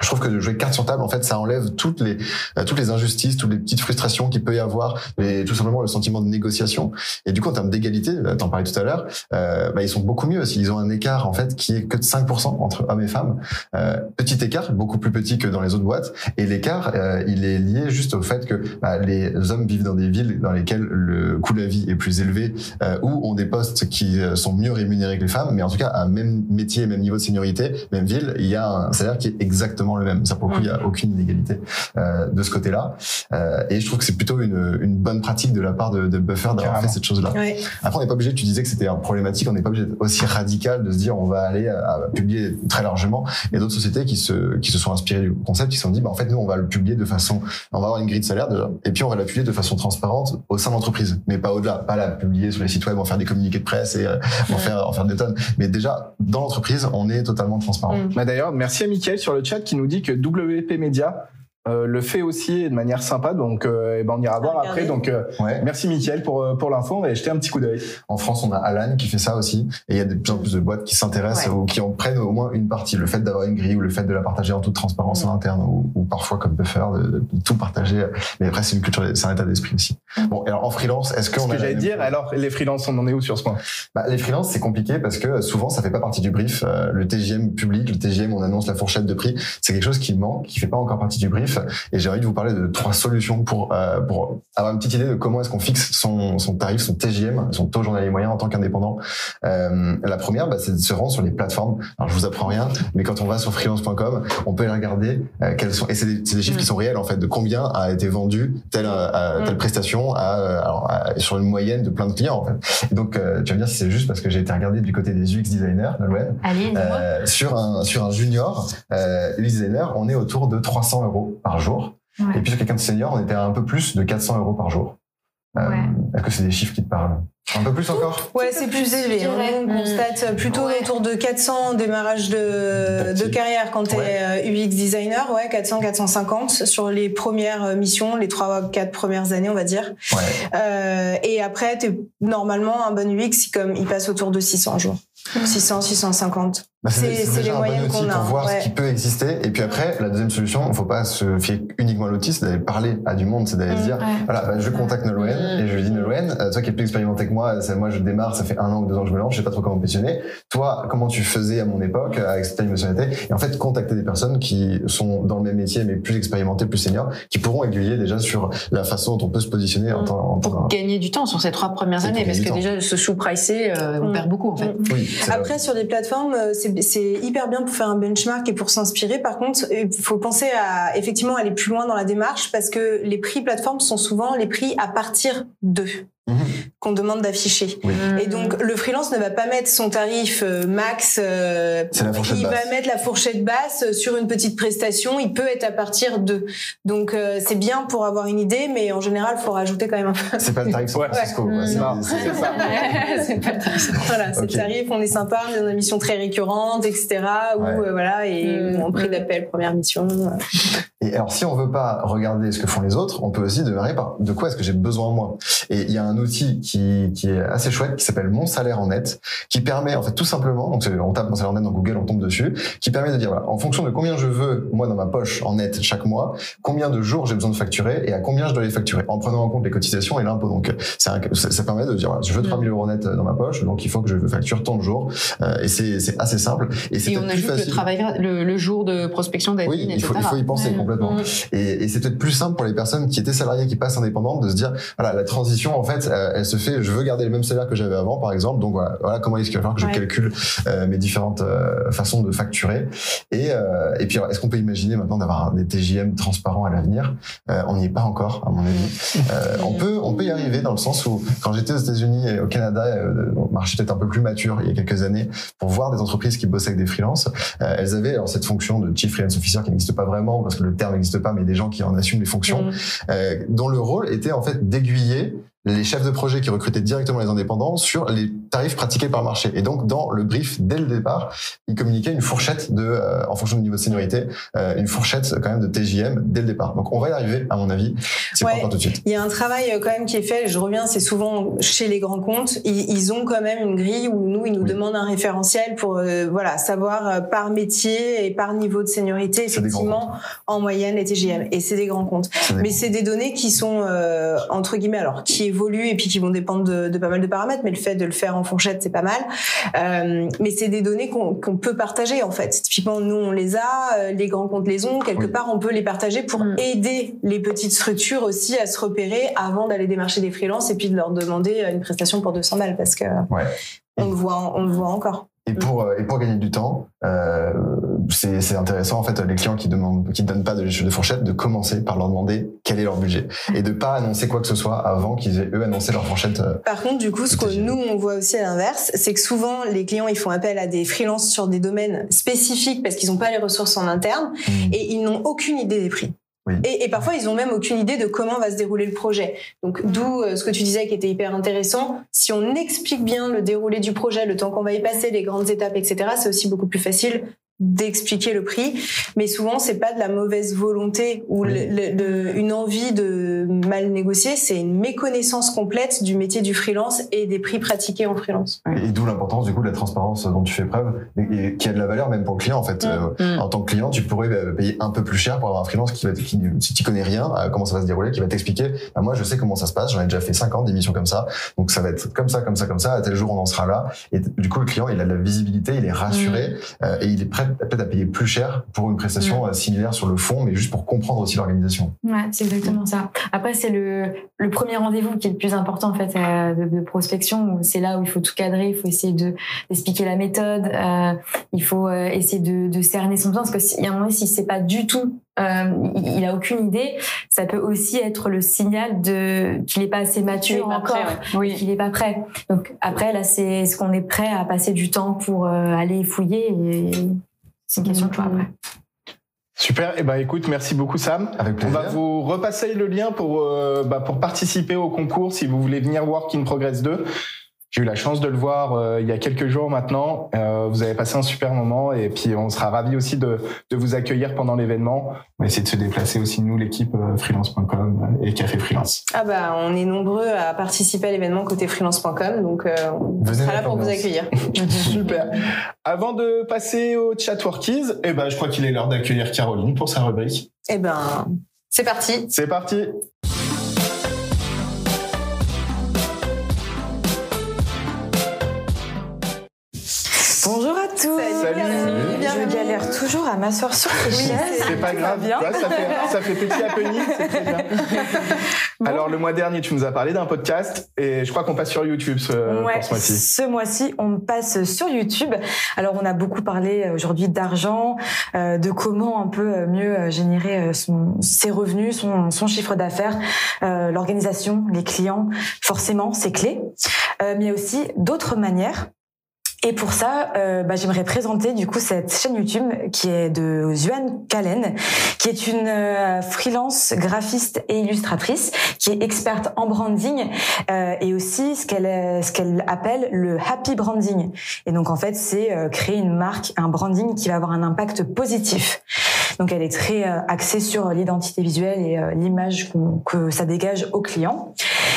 Je trouve que de jouer carte sur table, en fait, ça enlève toutes les euh, toutes les injustices, toutes les petites frustrations qu'il peut y avoir, et tout simplement le sentiment de négociation. Et du coup, en termes d'égalité, t'en parlais tout à l'heure, euh, bah, ils sont beaucoup mieux. Ils ont un écart en fait qui est que de 5% entre hommes et femmes. Euh, petit écart, beaucoup plus petit que dans les autres boîtes. Et l'écart, euh, il est lié juste au fait que bah, les hommes vivent dans des villes dans lesquelles le coût de la vie est plus élevé, ou ont des postes qui sont mieux rémunérés que les femmes. Mais en tout cas, un même métier, même niveau de seniorité, même ville, il y a un salaire qui est exactement le même. Ça pour le coup, il y a aucune inégalité euh, de ce côté-là. Euh, et je trouve que c'est plutôt une, une bonne pratique de la part de, de Buffer d'avoir fait cette chose-là. Ouais. Après, on n'est pas obligé, tu disais que c'était problématique, on n'est pas obligé d'être aussi radical de se dire on va aller à, à publier très largement. Il y a d'autres sociétés qui se, qui se sont inspirées du concept, qui se sont dit, bah, en fait, nous, on va le publier de façon, on va avoir une grille de salaire déjà, et puis on va la publier de façon transparente au sein de l'entreprise, mais pas au-delà, pas la publier sur les sites web, en faire des communiqués de presse et euh, en faire, en faire des tonnes. Mais déjà, dans l'entreprise, on est totalement transparent. Mm. Bah D'ailleurs, merci à Mickaël sur le chat qui nous dit que WP Media euh, le fait aussi et de manière sympa. Donc, euh, eh ben, on ira voir après. Donc, euh, Ouais. merci Mickaël pour, euh, pour l'info. On va jeter un petit coup d'œil. En France, on a Alan qui fait ça aussi, et il y a de plus en plus de boîtes qui s'intéressent Ouais. ou qui en prennent au moins une partie. Le fait d'avoir une grille ou le fait de la partager en toute transparence en interne, ou, ou parfois comme Buffer, de, de tout partager. Mais après, c'est une culture, c'est un état d'esprit aussi. Bon, et alors en freelance, est-ce Ce qu'on a que la j'allais dire, alors les freelances, on en est où sur ce point? Bah, Les freelances, c'est compliqué parce que souvent, ça fait pas partie du brief. Euh, le TGM public, le TGM, on annonce la fourchette de prix, c'est quelque chose qui manque, qui fait pas encore partie du brief. Et j'ai envie de vous parler de trois solutions pour euh, pour avoir une petite idée de comment est-ce qu'on fixe son son tarif, son TGM, son taux journalier moyen en tant qu'indépendant. Euh, la première, bah, c'est de se rendre sur les plateformes. Alors, je vous apprends rien, mais quand on va sur freelance.com, on peut aller regarder euh, quelles sont et c'est des, chiffres qui sont réels en fait de combien a été vendu telle euh, telle prestation à, euh, alors, à- sur une moyenne de plein de clients en fait. Et donc, euh, tu vas me dire si c'est juste parce que j'ai été regarder du côté des UX designers, Nolwenn. Allez. Euh, sur un sur un junior euh, UX designer, on est autour de 300 euros par jour. Ouais. Et puis sur quelqu'un de senior, on était à un peu plus de 400 euros par jour. Euh, Ouais. Est-ce que c'est des chiffres qui te parlent Un peu plus encore Ouais, c'est plus élevé. hein. On constate plutôt Ouais. autour de 400 démarrage de, de carrière quand t'es Ouais. euh, UX designer. Ouais, 400, 450 sur les premières euh, missions, les trois, quatre premières années, on va dire. Ouais. Euh, et après, t'es normalement un bon UX, comme il passe autour de 600 jours. 600, 650. Bah, C'est- les un bon moyennes outil qu'on a, pour voir ouais. ce qui peut exister. Et puis après, la deuxième solution, il ne faut pas se fier uniquement à l'outil, c'est d'aller parler à du monde, c'est d'aller Mm. se dire, Ouais. voilà, bah, je contacte Nolwenn Mm. et je lui dis Nolwenn, euh, toi qui es plus expérimenté que moi, moi je démarre, ça fait un an ou deux ans que je me lance, je sais pas trop comment me positionner. Toi, comment tu faisais à mon époque avec cette émotionnalité Et en fait, contacter des personnes qui sont dans le même métier mais plus expérimentées, plus seniors, qui pourront aiguiller déjà sur la façon dont on peut se positionner en Mm. tant, en tant Pour gagner du temps sur ces trois premières années, parce que déjà, se sous-pricer, euh, on Mm. perd beaucoup, en fait. Oui, c'est là- Après, sur des plateformes, euh, c'est c'est hyper bien pour faire un benchmark et pour s'inspirer. Par contre, il faut penser à effectivement aller plus loin dans la démarche parce que les prix plateformes sont souvent les prix à partir d'eux. Mhm. qu'on demande d'afficher. Oui. Et donc le freelance ne va pas mettre son tarif euh, max. euh, C'est la fourchette il basse. va mettre la fourchette basse sur une petite prestation. Il peut être à partir de. Donc euh, c'est bien pour avoir une idée, mais en général, faut rajouter quand même un peu. C'est pas le tarif San Ouais. Francisco. quoi. Ouais. C'est- [laughs] c'est pas Voilà, c'est Ok. le tarif. On est sympa, on est dans des missions très récurrentes, etc. Ou Ouais. euh, voilà, et Mm. en prix d'appel, première mission. euh. Et alors, si on veut pas regarder ce que font les autres, on peut aussi démarrer par de quoi est-ce que j'ai besoin moi? Et il y a un outil qui, qui est assez chouette qui s'appelle Mon salaire en net, qui permet en fait tout simplement, donc c'est- on tape Mon salaire en net dans Google, on tombe dessus, qui permet de dire voilà, en fonction de combien je veux moi dans ma poche en net chaque mois, combien de jours j'ai besoin de facturer et à combien je dois les facturer, en prenant en compte les cotisations et l'impôt. Donc un- ça, ça permet de dire voilà, je veux 3000 euros net dans ma poche, donc il faut que je facture tant de jours. Euh, et c'est assez simple. Et c'est Et on ajoute le travail, le, le jour de prospection d'admin, Oui, il etc. faut, il faut y penser Ouais. complètement. Et, et c'est peut-être plus simple pour les personnes qui étaient salariées, qui passent indépendantes, de se dire, voilà, la transition, en fait, euh, elle se fait, je veux garder le même salaire que j'avais avant, par exemple, donc voilà, voilà comment est-ce qu'il va falloir que je calcule euh, mes différentes euh, façons de facturer. Et, euh, et puis, est-ce qu'on peut imaginer maintenant d'avoir des TJM transparents à l'avenir? Euh, On n'y est pas encore, à mon avis. Euh, on peut, on peut y arriver dans le sens où, quand j'étais aux États-Unis et au Canada, euh, au marché peut-être un peu plus mature il y a quelques années, pour voir des entreprises qui bossaient avec des freelances, euh, elles avaient alors cette fonction de chief freelance officer qui n'existe pas vraiment parce que le terme n'existe pas, mais des gens qui en assument les fonctions, Mm. euh, dont le rôle était en fait d'aiguiller les chefs de projet qui recrutaient directement les indépendants sur les tarifs pratiqués par marché. Et donc, dans le brief, dès le départ, ils communiquaient une fourchette de, euh, en fonction du niveau de seniorité, euh, une fourchette quand même de TJM dès le départ. Donc, on va y arriver, à mon avis. C'est Ouais. pas encore tout de suite. Il y a un travail euh, quand même qui est fait. Je reviens, c'est souvent chez les grands comptes. Ils, ils ont quand même une grille où nous, ils nous Oui. demandent un référentiel pour euh, voilà savoir euh, par métier et par niveau de seniorité effectivement en moyenne les TGM. Et c'est des grands comptes. Des- Mais c'est des données qui sont euh, entre guillemets alors qui évoluent et puis qui vont dépendre de, de pas mal de paramètres. Mais le fait de le faire en fourchette, c'est pas mal. Euh, mais c'est des données qu'on peut partager en fait. Typiquement, nous on les a, euh, les grands comptes les ont. Quelque Oui. part, on peut les partager pour Mm. aider les petites structures aussi à se repérer avant d'aller démarcher des freelances et puis de leur demander euh, une prestation pour 200 balles parce que Ouais. on le voit, on le voit encore. Et pour, euh, et pour gagner du temps, euh, c'est c'est intéressant en fait les clients qui demandent, qui donnent pas de, de fourchette, de commencer par leur demander quel est leur budget et de pas annoncer quoi que ce soit avant qu'ils aient eux annoncé leur fourchette. euh, Par contre, du coup, ce que nous, on voit aussi à l'inverse, c'est que souvent, les clients, ils font appel à des freelances sur des domaines spécifiques parce qu'ils n'ont pas les ressources en interne et ils n'ont aucune idée des prix. Et, et parfois, ils n'ont même aucune idée de comment va se dérouler le projet. Donc, d'où euh, ce que tu disais qui était hyper intéressant. Si on explique bien le déroulé du projet, le temps qu'on va y passer, les grandes étapes, etc., c'est aussi beaucoup plus facile d'expliquer le prix. Mais souvent, c'est pas de la mauvaise volonté ou Oui. le- le- le- une envie de mal négocier, c'est une méconnaissance complète du métier du freelance et des prix pratiqués en freelance. Et d'où l'importance du coup de la transparence dont tu fais preuve et, et qui a de la valeur même pour le client en fait. Mm. Euh, Mm. En tant que client, tu pourrais bah, payer un peu plus cher pour avoir un freelance qui va qui, si tu connais rien, à comment ça va se dérouler, qui va t'expliquer. Bah, moi, je sais comment ça se passe. J'en ai déjà fait 50 d'émissions comme ça, donc ça va être comme ça, comme ça, comme ça. À tel jour, on en sera là. Et du coup, le client, il a de la visibilité, il est rassuré euh, et il est prêt peut-être à payer plus cher pour une prestation euh, similaire sur le fond, mais juste pour comprendre aussi l'organisation. Ouais, c'est exactement ça. Après, c'est le, le premier rendez-vous qui est le plus important en fait euh, de, de prospection. C'est là où il faut tout cadrer, il faut essayer de d'expliquer la méthode, euh, il faut essayer de, de cerner son besoin parce que y a un moment si c'est pas du tout, euh, il, il a aucune idée, ça peut aussi être le signal de qu'il est pas assez mature pas encore, prêt, Oui. qu'il est pas prêt. Donc après là, c'est est-ce qu'on est prêt à passer du temps pour euh, aller fouiller et c'est une question de choix après. Super. Et ben écoute, merci beaucoup Sam. Avec On plaisir. va vous repasser le lien pour euh, bah, pour participer au concours si vous voulez venir Work in Progress 2. J'ai eu la chance de le voir euh, il y a quelques jours maintenant. Euh, vous avez passé un super moment et puis on sera ravis aussi de, de vous accueillir pendant l'événement. On va essayer de se déplacer aussi nous l'équipe euh, freelance.com et Café Freelance. Ah bah, on est nombreux à participer à l'événement côté freelance.com, donc euh, on Venez sera là pour vous accueillir. [laughs] [laughs] Super. Avant de passer au chatworkies, eh ben je crois qu'il est l'heure d'accueillir Caroline pour sa rubrique. Eh ben, c'est parti. C'est parti. Bonjour à tous. Salut. Je galère toujours à m'asseoir sur chaises. C'est pas grave. bien. Ça, fait, ça fait petit happening, c'est très bien. [laughs] Alors, le mois dernier, tu nous as parlé d'un podcast et je crois qu'on passe sur YouTube ce, Ouais, pour ce mois-ci. ce mois-ci, on passe sur YouTube. Alors, on a beaucoup parlé euh, aujourd'hui d'argent, euh, de comment un peu euh, mieux générer son, ses revenus, son, son chiffre d'affaires, euh, l'organisation, les clients. Forcément, c'est clé. Euh, mais il y a aussi d'autres manières. Et pour ça, euh, bah, j'aimerais présenter du coup cette chaîne YouTube qui est de Zuan Kalen, qui est une euh, freelance graphiste et illustratrice, qui est experte en branding euh, et aussi ce qu'elle euh, ce qu'elle appelle le happy branding. Et donc en fait, c'est créer une marque, un branding qui va avoir un impact positif. Donc elle est très euh, axée sur l'identité visuelle et euh, l'image que ça dégage aux clients.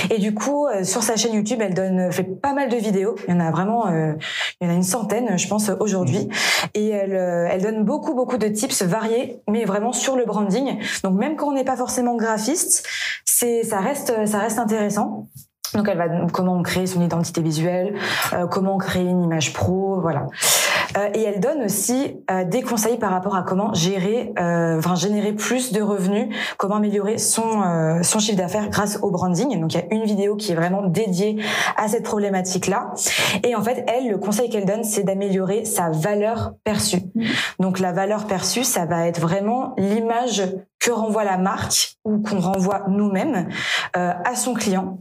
Et du coup, euh, sur sa chaîne YouTube, elle donne fait pas mal de vidéos. Il y en a vraiment, euh, il y en a une centaine, je pense, aujourd'hui. Et elle, euh, elle donne beaucoup, beaucoup de tips variés, mais vraiment sur le branding. Donc même quand on n'est pas forcément graphiste, c'est, ça reste, ça reste intéressant. Donc elle va comment créer son identité visuelle, euh, comment créer une image pro, voilà. Euh, et elle donne aussi euh, des conseils par rapport à comment gérer, euh, enfin générer plus de revenus, comment améliorer son euh, son chiffre d'affaires grâce au branding. Donc il y a une vidéo qui est vraiment dédiée à cette problématique-là. Et en fait, elle, le conseil qu'elle donne, c'est d'améliorer sa valeur perçue. Donc la valeur perçue, ça va être vraiment l'image que renvoie la marque ou qu'on renvoie nous-mêmes euh, à son client.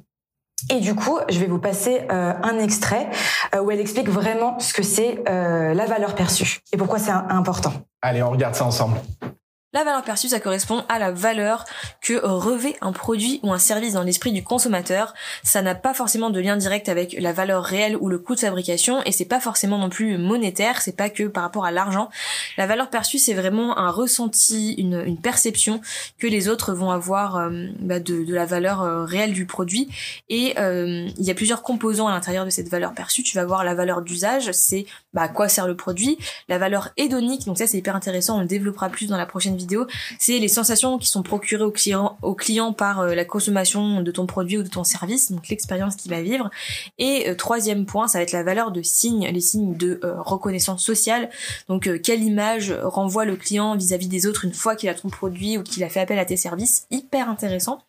Et du coup, je vais vous passer euh, un extrait euh, où elle explique vraiment ce que c'est euh, la valeur perçue et pourquoi c'est important. Allez, on regarde ça ensemble. La valeur perçue, ça correspond à la valeur que revêt un produit ou un service dans l'esprit du consommateur. Ça n'a pas forcément de lien direct avec la valeur réelle ou le coût de fabrication et c'est pas forcément non plus monétaire, c'est pas que par rapport à l'argent. La valeur perçue, c'est vraiment un ressenti, une, perception que les autres vont avoir euh, bah, de, de la valeur euh, réelle du produit. Et euh, il y a plusieurs composants à l'intérieur de cette valeur perçue. Tu vas voir la valeur d'usage, c'est bah, à quoi sert le produit. La valeur hédonique, donc ça c'est hyper intéressant, on le développera plus dans la prochaine vidéo, c'est les sensations qui sont procurées au client, au client par euh, la consommation de ton produit ou de ton service, donc l'expérience qu'il va vivre. Et euh, troisième point, ça va être la valeur de signe, les signes de euh, reconnaissance sociale. Donc quelle image renvoie le client vis-à-vis des autres une fois qu'il a ton produit ou qu'il a fait appel à tes services, hyper intéressant.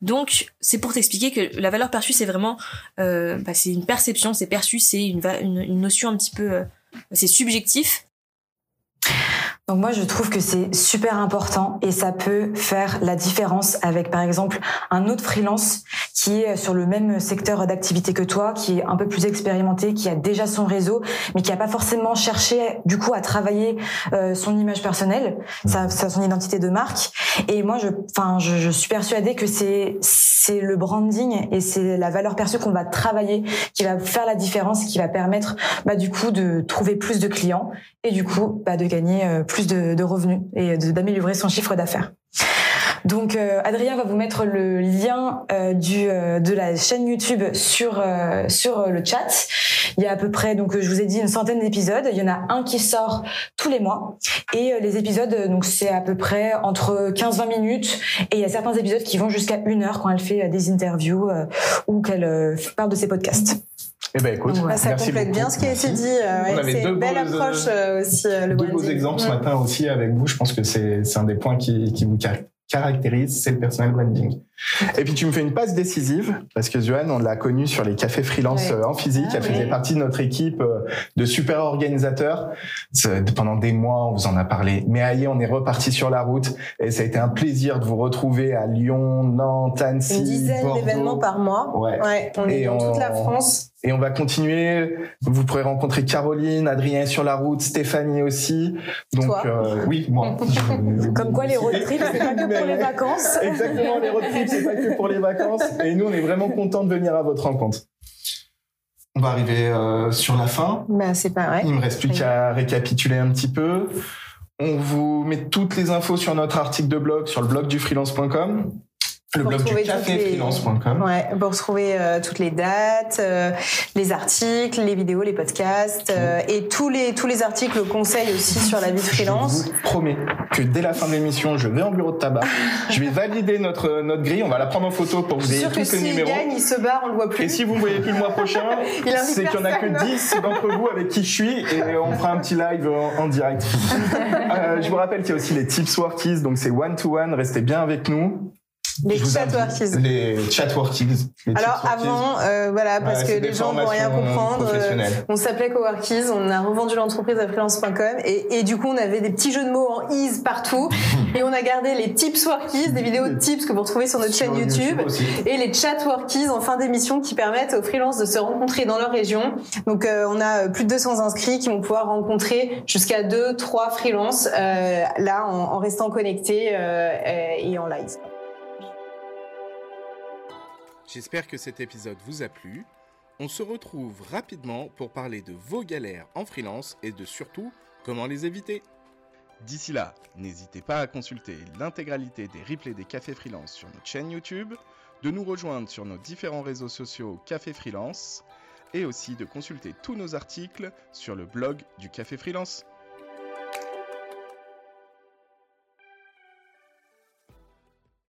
Donc c'est pour t'expliquer que la valeur perçue c'est vraiment, bah, c'est une perception, c'est perçu, c'est une, notion un petit peu, c'est subjectif Donc moi, je trouve que c'est super important et ça peut faire la différence avec, par exemple, un autre freelance qui est sur le même secteur d'activité que toi, qui est un peu plus expérimenté, qui a déjà son réseau, mais qui n'a pas forcément cherché, du coup, à travailler euh, son image personnelle, sa, son identité de marque. Et moi, je, enfin, je, je suis persuadée que c'est c'est le branding et c'est la valeur perçue qu'on va travailler qui va faire la différence, qui va permettre, bah, du coup, de trouver plus de clients et du coup bah, de gagner euh, plus de, revenus et d'améliorer son chiffre d'affaires. Donc euh, Adrien va vous mettre le lien euh, du euh, de la chaîne YouTube sur sur le chat. Il y a à peu près donc je vous ai dit une centaine d'épisodes. Il y en a un qui sort tous les mois et les épisodes donc c'est à peu près entre 15-20 minutes et il y a certains épisodes qui vont jusqu'à une heure quand elle fait des interviews ou qu'elle parle de ses podcasts. Eh ben écoute, Ouais. Bah, ça merci complète beaucoup. bien ce qui a été dit. euh, ouais, c'est une belle beaux, approche euh, euh, aussi, euh, le Deux beaux branding. exemples ce Mm. matin aussi avec vous. Je pense que c'est c'est un des points qui, qui vous car- caractérise, c'est le personal branding. Et puis tu me fais une passe décisive parce que Johan, on l'a connu sur les cafés freelance Ouais. euh, en physique. Ah elle faisait partie de notre équipe euh, de super organisateurs. Pendant des mois, on vous en a parlé. Mais aïe, on est reparti sur la route et ça a été un plaisir de vous retrouver à Lyon, Nantes, Annecy, Une dizaine d'événements par mois. Ouais. Ouais, on est Et dans on- toute la France. Et on va continuer. Vous pourrez rencontrer Caroline, Adrien sur la route, Stéphanie aussi. Donc Toi. euh, oui, moi. [laughs] Comme quoi les road trips c'est pas que pour les vacances. Exactement, les road trips, c'est pas que pour les vacances. [laughs] Et nous, on est vraiment contents de venir à votre rencontre. On va arriver euh, sur la fin. Bah, c'est pareil. Il me reste plus qu'à récapituler un petit peu. On vous met toutes les infos sur notre article de blog, sur le blog du freelance.com. Le blog du caféfreelance.com. Ouais, pour retrouver euh, toutes les dates, euh, les articles, les vidéos, les podcasts euh, et tous les tous les articles conseils aussi sur la vie de freelance. Je vous promets que dès la fin de l'émission, je vais en bureau de tabac, je vais valider notre notre grille, on va la prendre en photo pour que vous ayez tous ces numéros. Gagne, il se barre, on le voit plus. Et si vous me voyez plus le mois prochain, [laughs] c'est qu'il n'y en a que 10 d'entre vous avec qui je suis et on fera un petit live en, direct. [laughs] je vous rappelle qu'il y a aussi les tips workies, donc c'est one to one, restez bien avec nous. Les chatworkies. Les chatworkies. Alors avant, euh, voilà, parce que les gens vont rien comprendre. Euh, on s'appelait Coworkies, on a revendu l'entreprise à freelance.com et, et, du coup on avait des petits jeux de mots en ease partout [laughs] et on a gardé les tips workies, des vidéos de tips que vous retrouvez sur notre chaîne YouTube, et les chatworkies en fin d'émission qui permettent aux freelances de se rencontrer dans leur région. Donc euh, on a plus de 200 inscrits qui vont pouvoir rencontrer jusqu'à 2 3 freelances euh, là en, en, restant connectés et en live. J'espère que cet épisode vous a plu. On se retrouve rapidement pour parler de vos galères en freelance et de surtout comment les éviter. D'ici là, n'hésitez pas à consulter l'intégralité des replays des cafés freelance sur notre chaîne YouTube, de nous rejoindre sur nos différents réseaux sociaux Café Freelance et aussi de consulter tous nos articles sur le blog du Café Freelance.